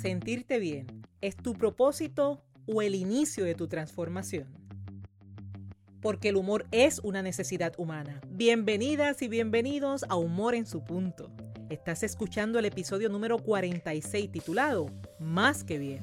Sentirte bien, ¿es tu propósito o el inicio de tu transformación? Porque el humor es una necesidad humana. Bienvenidas y bienvenidos a Humor en su punto. Estás escuchando el episodio número 46 titulado Más que bien.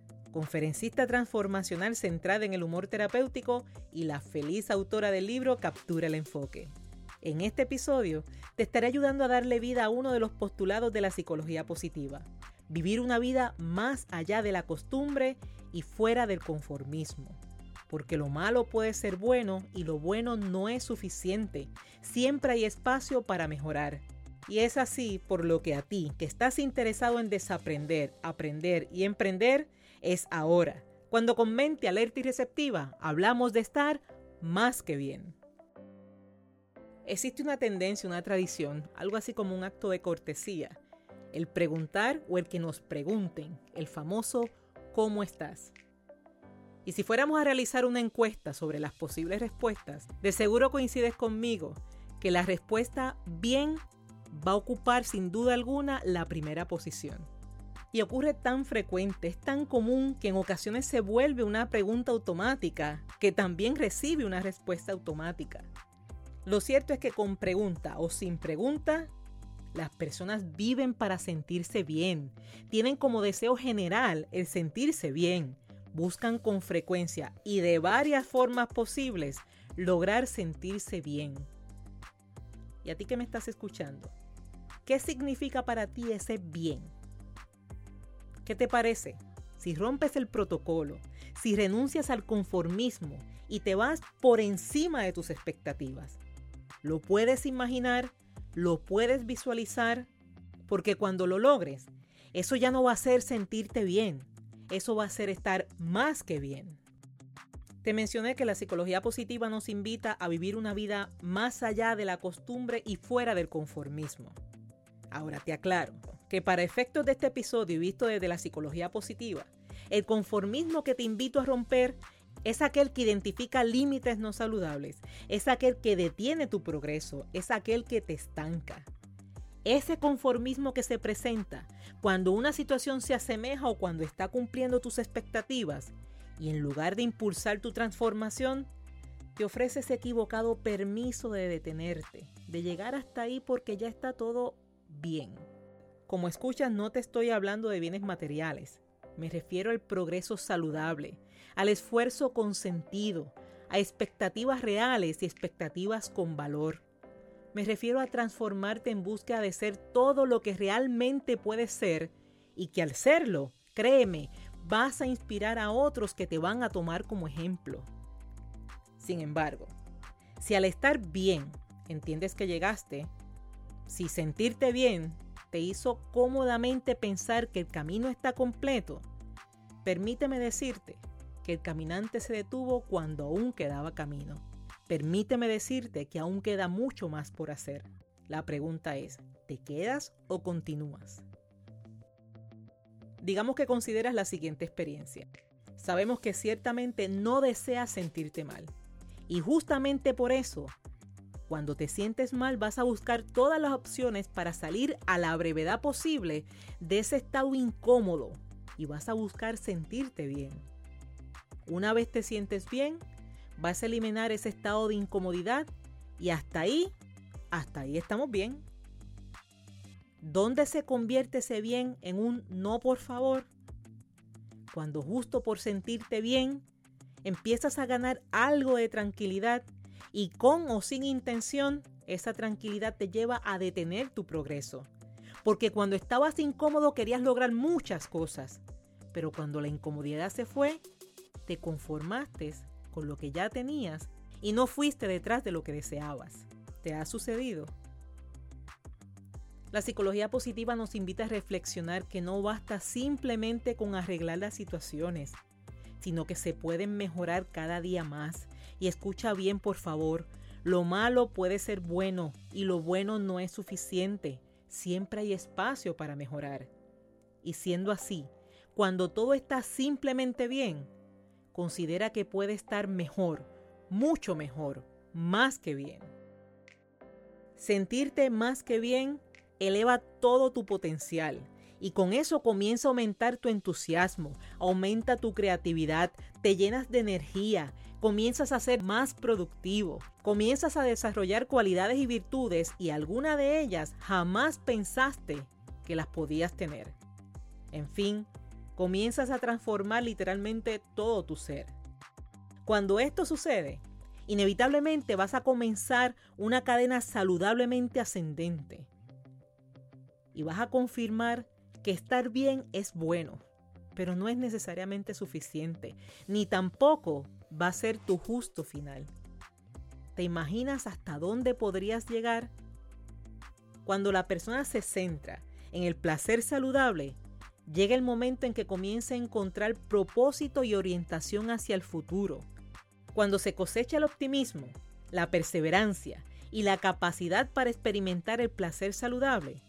conferencista transformacional centrada en el humor terapéutico y la feliz autora del libro Captura el Enfoque. En este episodio te estaré ayudando a darle vida a uno de los postulados de la psicología positiva, vivir una vida más allá de la costumbre y fuera del conformismo. Porque lo malo puede ser bueno y lo bueno no es suficiente. Siempre hay espacio para mejorar. Y es así por lo que a ti, que estás interesado en desaprender, aprender y emprender, es ahora. Cuando con mente alerta y receptiva hablamos de estar más que bien. Existe una tendencia, una tradición, algo así como un acto de cortesía, el preguntar o el que nos pregunten, el famoso ¿cómo estás? Y si fuéramos a realizar una encuesta sobre las posibles respuestas, de seguro coincides conmigo que la respuesta bien va a ocupar sin duda alguna la primera posición. Y ocurre tan frecuente, es tan común que en ocasiones se vuelve una pregunta automática que también recibe una respuesta automática. Lo cierto es que con pregunta o sin pregunta, las personas viven para sentirse bien, tienen como deseo general el sentirse bien, buscan con frecuencia y de varias formas posibles lograr sentirse bien. ¿Y a ti que me estás escuchando? ¿Qué significa para ti ese bien? ¿Qué te parece? Si rompes el protocolo, si renuncias al conformismo y te vas por encima de tus expectativas. Lo puedes imaginar, lo puedes visualizar, porque cuando lo logres, eso ya no va a ser sentirte bien, eso va a ser estar más que bien. Te mencioné que la psicología positiva nos invita a vivir una vida más allá de la costumbre y fuera del conformismo. Ahora te aclaro, que para efectos de este episodio visto desde la psicología positiva, el conformismo que te invito a romper es aquel que identifica límites no saludables, es aquel que detiene tu progreso, es aquel que te estanca. Ese conformismo que se presenta cuando una situación se asemeja o cuando está cumpliendo tus expectativas y en lugar de impulsar tu transformación, te ofrece ese equivocado permiso de detenerte, de llegar hasta ahí porque ya está todo bien. Como escuchas, no te estoy hablando de bienes materiales. Me refiero al progreso saludable, al esfuerzo consentido, a expectativas reales y expectativas con valor. Me refiero a transformarte en búsqueda de ser todo lo que realmente puedes ser y que al serlo, créeme, vas a inspirar a otros que te van a tomar como ejemplo. Sin embargo, si al estar bien entiendes que llegaste, si sentirte bien te hizo cómodamente pensar que el camino está completo, permíteme decirte que el caminante se detuvo cuando aún quedaba camino. Permíteme decirte que aún queda mucho más por hacer. La pregunta es, ¿te quedas o continúas? Digamos que consideras la siguiente experiencia. Sabemos que ciertamente no deseas sentirte mal. Y justamente por eso cuando te sientes mal vas a buscar todas las opciones para salir a la brevedad posible de ese estado incómodo y vas a buscar sentirte bien. Una vez te sientes bien, vas a eliminar ese estado de incomodidad y hasta ahí, hasta ahí estamos bien. ¿Dónde se convierte ese bien en un no por favor? Cuando justo por sentirte bien, empiezas a ganar algo de tranquilidad y con o sin intención, esa tranquilidad te lleva a detener tu progreso. Porque cuando estabas incómodo querías lograr muchas cosas, pero cuando la incomodidad se fue, te conformaste con lo que ya tenías y no fuiste detrás de lo que deseabas. ¿Te ha sucedido? La psicología positiva nos invita a reflexionar que no basta simplemente con arreglar las situaciones, sino que se pueden mejorar cada día más. Y escucha bien, por favor, lo malo puede ser bueno y lo bueno no es suficiente. Siempre hay espacio para mejorar. Y siendo así, cuando todo está simplemente bien, considera que puede estar mejor, mucho mejor, más que bien. Sentirte más que bien eleva todo tu potencial y con eso comienza a aumentar tu entusiasmo, aumenta tu creatividad, te llenas de energía, comienzas a ser más productivo, comienzas a desarrollar cualidades y virtudes y alguna de ellas jamás pensaste que las podías tener. En fin, comienzas a transformar literalmente todo tu ser. Cuando esto sucede, inevitablemente vas a comenzar una cadena saludablemente ascendente y vas a confirmar que estar bien es bueno, pero no es necesariamente suficiente, ni tampoco va a ser tu justo final. ¿Te imaginas hasta dónde podrías llegar? Cuando la persona se centra en el placer saludable, llega el momento en que comienza a encontrar propósito y orientación hacia el futuro. Cuando se cosecha el optimismo, la perseverancia y la capacidad para experimentar el placer saludable,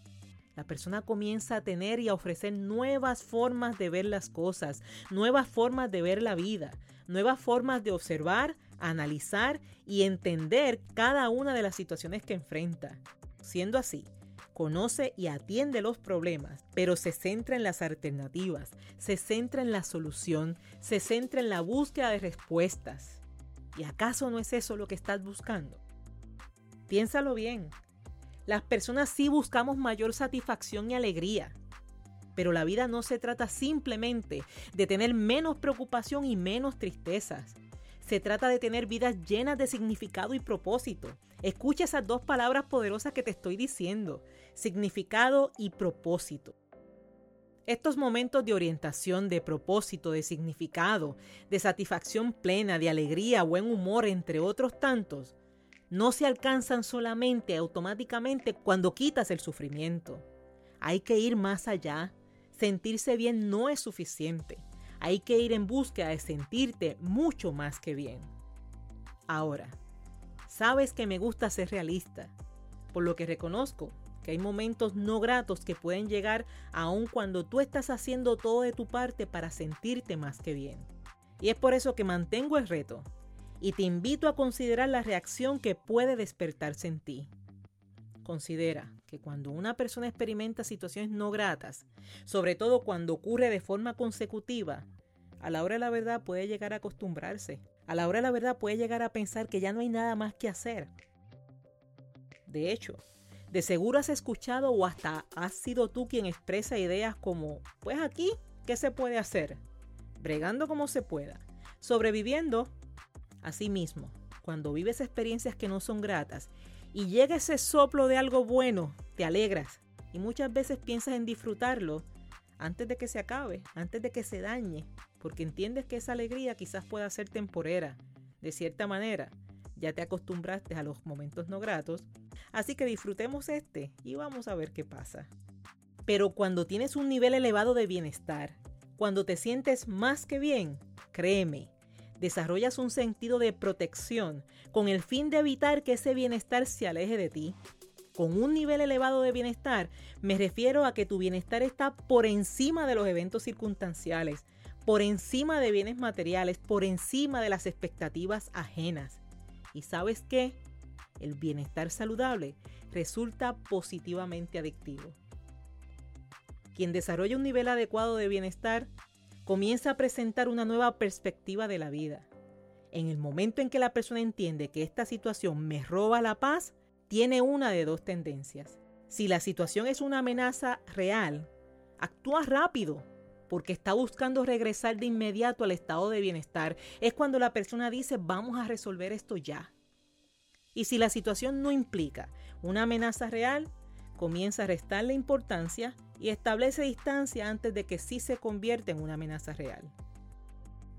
la persona comienza a tener y a ofrecer nuevas formas de ver las cosas, nuevas formas de ver la vida, nuevas formas de observar, analizar y entender cada una de las situaciones que enfrenta. Siendo así, conoce y atiende los problemas, pero se centra en las alternativas, se centra en la solución, se centra en la búsqueda de respuestas. ¿Y acaso no es eso lo que estás buscando? Piénsalo bien. Las personas sí buscamos mayor satisfacción y alegría. Pero la vida no se trata simplemente de tener menos preocupación y menos tristezas. Se trata de tener vidas llenas de significado y propósito. Escucha esas dos palabras poderosas que te estoy diciendo, significado y propósito. Estos momentos de orientación, de propósito, de significado, de satisfacción plena, de alegría, buen humor, entre otros tantos, no se alcanzan solamente automáticamente cuando quitas el sufrimiento. Hay que ir más allá. Sentirse bien no es suficiente. Hay que ir en busca de sentirte mucho más que bien. Ahora, sabes que me gusta ser realista, por lo que reconozco que hay momentos no gratos que pueden llegar aun cuando tú estás haciendo todo de tu parte para sentirte más que bien. Y es por eso que mantengo el reto y te invito a considerar la reacción que puede despertarse en ti. Considera que cuando una persona experimenta situaciones no gratas, sobre todo cuando ocurre de forma consecutiva, a la hora de la verdad puede llegar a acostumbrarse. A la hora de la verdad puede llegar a pensar que ya no hay nada más que hacer. De hecho, de seguro has escuchado o hasta has sido tú quien expresa ideas como, pues aquí, ¿qué se puede hacer? Bregando como se pueda, sobreviviendo Asimismo, cuando vives experiencias que no son gratas y llega ese soplo de algo bueno, te alegras y muchas veces piensas en disfrutarlo antes de que se acabe, antes de que se dañe, porque entiendes que esa alegría quizás pueda ser temporera. De cierta manera, ya te acostumbraste a los momentos no gratos, así que disfrutemos este y vamos a ver qué pasa. Pero cuando tienes un nivel elevado de bienestar, cuando te sientes más que bien, créeme, desarrollas un sentido de protección con el fin de evitar que ese bienestar se aleje de ti. Con un nivel elevado de bienestar me refiero a que tu bienestar está por encima de los eventos circunstanciales, por encima de bienes materiales, por encima de las expectativas ajenas. ¿Y sabes qué? El bienestar saludable resulta positivamente adictivo. Quien desarrolla un nivel adecuado de bienestar comienza a presentar una nueva perspectiva de la vida. En el momento en que la persona entiende que esta situación me roba la paz, tiene una de dos tendencias. Si la situación es una amenaza real, actúa rápido porque está buscando regresar de inmediato al estado de bienestar. Es cuando la persona dice vamos a resolver esto ya. Y si la situación no implica una amenaza real, comienza a restarle importancia y establece distancia antes de que sí se convierta en una amenaza real.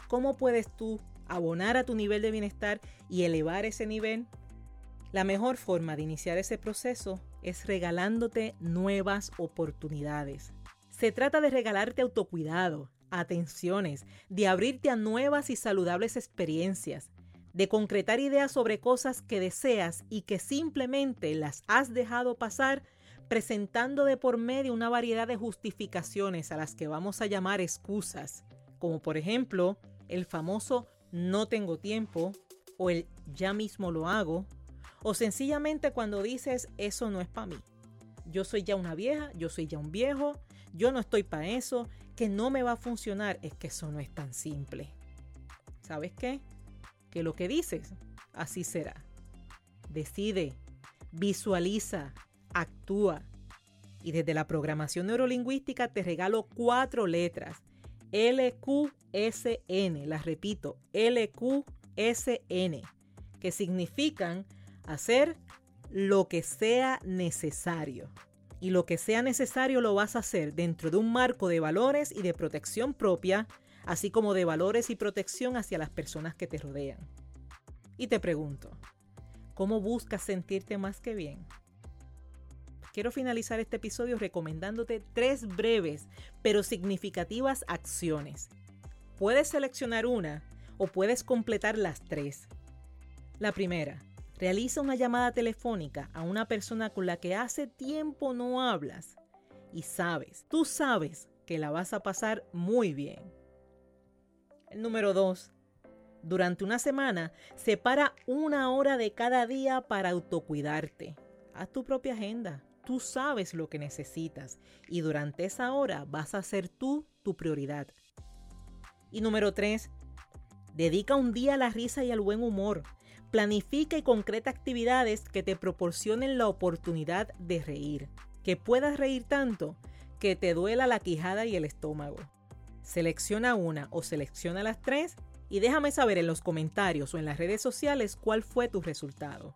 ¿Cómo puedes tú abonar a tu nivel de bienestar y elevar ese nivel? La mejor forma de iniciar ese proceso es regalándote nuevas oportunidades. Se trata de regalarte autocuidado, atenciones, de abrirte a nuevas y saludables experiencias, de concretar ideas sobre cosas que deseas y que simplemente las has dejado pasar presentando de por medio una variedad de justificaciones a las que vamos a llamar excusas, como por ejemplo el famoso no tengo tiempo o el ya mismo lo hago, o sencillamente cuando dices eso no es para mí. Yo soy ya una vieja, yo soy ya un viejo, yo no estoy para eso, que no me va a funcionar, es que eso no es tan simple. ¿Sabes qué? Que lo que dices, así será. Decide, visualiza, actúa. Y desde la programación neurolingüística te regalo cuatro letras. LQSN, las repito, LQSN, que significan hacer lo que sea necesario. Y lo que sea necesario lo vas a hacer dentro de un marco de valores y de protección propia, así como de valores y protección hacia las personas que te rodean. Y te pregunto, ¿cómo buscas sentirte más que bien? Quiero finalizar este episodio recomendándote tres breves pero significativas acciones. Puedes seleccionar una o puedes completar las tres. La primera, Realiza una llamada telefónica a una persona con la que hace tiempo no hablas y sabes, tú sabes que la vas a pasar muy bien. El número 2. Durante una semana, separa una hora de cada día para autocuidarte. Haz tu propia agenda. Tú sabes lo que necesitas y durante esa hora vas a ser tú tu prioridad. Y número 3. Dedica un día a la risa y al buen humor. Planifica y concreta actividades que te proporcionen la oportunidad de reír, que puedas reír tanto que te duela la quijada y el estómago. Selecciona una o selecciona las tres y déjame saber en los comentarios o en las redes sociales cuál fue tu resultado.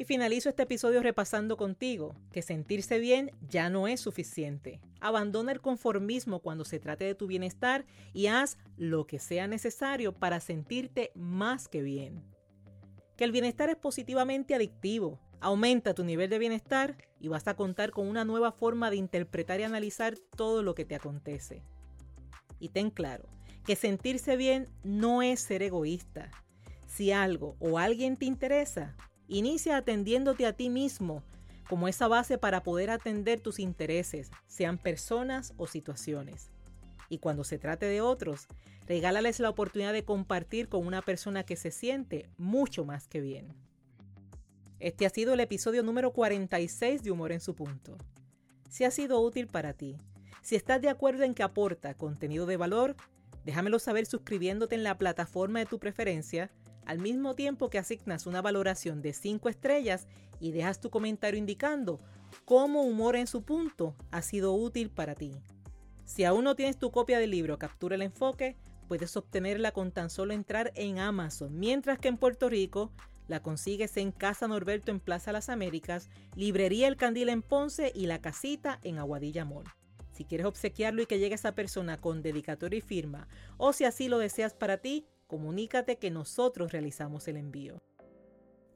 Y finalizo este episodio repasando contigo que sentirse bien ya no es suficiente. Abandona el conformismo cuando se trate de tu bienestar y haz lo que sea necesario para sentirte más que bien que el bienestar es positivamente adictivo. Aumenta tu nivel de bienestar y vas a contar con una nueva forma de interpretar y analizar todo lo que te acontece. Y ten claro que sentirse bien no es ser egoísta. Si algo o alguien te interesa, inicia atendiéndote a ti mismo como esa base para poder atender tus intereses, sean personas o situaciones. Y cuando se trate de otros, Regálales la oportunidad de compartir con una persona que se siente mucho más que bien. Este ha sido el episodio número 46 de Humor en su punto. Si ha sido útil para ti, si estás de acuerdo en que aporta contenido de valor, déjamelo saber suscribiéndote en la plataforma de tu preferencia, al mismo tiempo que asignas una valoración de 5 estrellas y dejas tu comentario indicando cómo Humor en su punto ha sido útil para ti. Si aún no tienes tu copia del libro Captura el Enfoque, puedes obtenerla con tan solo entrar en Amazon, mientras que en Puerto Rico la consigues en Casa Norberto en Plaza Las Américas, Librería El Candil en Ponce y La Casita en Aguadilla Mall. Si quieres obsequiarlo y que llegue esa persona con dedicatoria y firma, o si así lo deseas para ti, comunícate que nosotros realizamos el envío.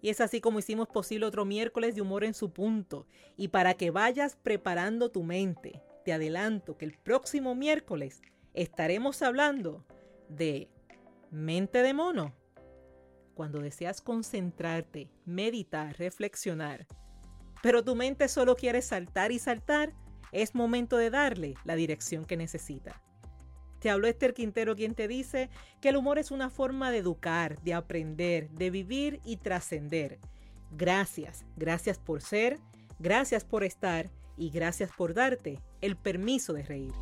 Y es así como hicimos posible otro miércoles de humor en su punto. Y para que vayas preparando tu mente, te adelanto que el próximo miércoles estaremos hablando de mente de mono. Cuando deseas concentrarte, meditar, reflexionar, pero tu mente solo quiere saltar y saltar, es momento de darle la dirección que necesita. Te habló Esther Quintero quien te dice que el humor es una forma de educar, de aprender, de vivir y trascender. Gracias, gracias por ser, gracias por estar y gracias por darte el permiso de reír.